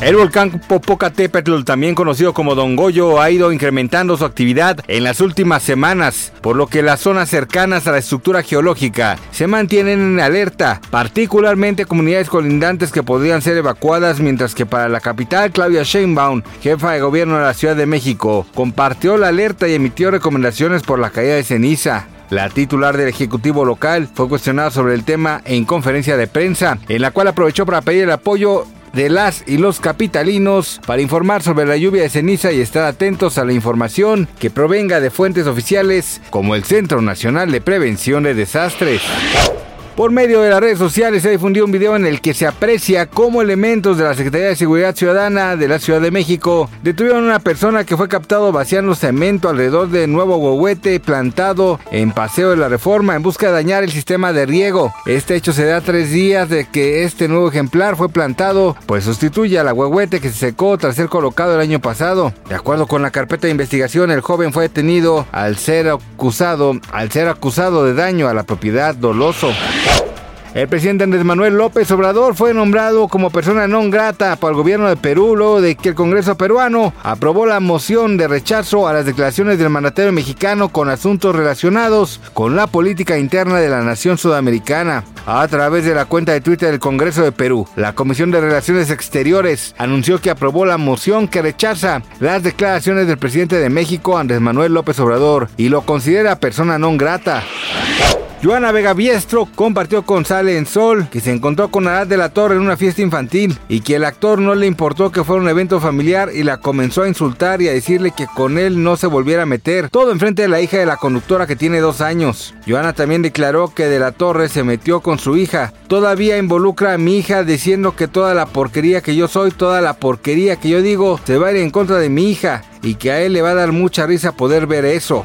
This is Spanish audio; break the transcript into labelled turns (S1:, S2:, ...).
S1: El volcán Popocatépetl, también conocido como Don Goyo, ha ido incrementando su actividad en las últimas semanas, por lo que las zonas cercanas a la estructura geológica se mantienen en alerta, particularmente comunidades colindantes que podrían ser evacuadas, mientras que para la capital, Claudia Sheinbaum, jefa de gobierno de la Ciudad de México, compartió la alerta y emitió recomendaciones por la caída de ceniza. La titular del Ejecutivo local fue cuestionada sobre el tema en conferencia de prensa, en la cual aprovechó para pedir el apoyo de las y los capitalinos para informar sobre la lluvia de ceniza y estar atentos a la información que provenga de fuentes oficiales como el Centro Nacional de Prevención de Desastres. Por medio de las redes sociales se difundió un video en el que se aprecia cómo elementos de la Secretaría de Seguridad Ciudadana de la Ciudad de México detuvieron a una persona que fue captado vaciando cemento alrededor de nuevo huehuete plantado en Paseo de la Reforma en busca de dañar el sistema de riego. Este hecho se da tres días de que este nuevo ejemplar fue plantado, pues sustituye a la huehuete que se secó tras ser colocado el año pasado. De acuerdo con la carpeta de investigación, el joven fue detenido al ser acusado, al ser acusado de daño a la propiedad doloso. El presidente Andrés Manuel López Obrador fue nombrado como persona non grata por el gobierno de Perú luego de que el Congreso peruano aprobó la moción de rechazo a las declaraciones del mandatario mexicano con asuntos relacionados con la política interna de la nación sudamericana. A través de la cuenta de Twitter del Congreso de Perú, la Comisión de Relaciones Exteriores anunció que aprobó la moción que rechaza las declaraciones del presidente de México, Andrés Manuel López Obrador, y lo considera persona non grata. Joana Vega Biestro compartió con Sale en Sol que se encontró con Arad de la Torre en una fiesta infantil y que el actor no le importó que fuera un evento familiar y la comenzó a insultar y a decirle que con él no se volviera a meter. Todo enfrente de la hija de la conductora que tiene dos años. Joana también declaró que de la Torre se metió con su hija. Todavía involucra a mi hija diciendo que toda la porquería que yo soy, toda la porquería que yo digo, se va a ir en contra de mi hija y que a él le va a dar mucha risa poder ver eso.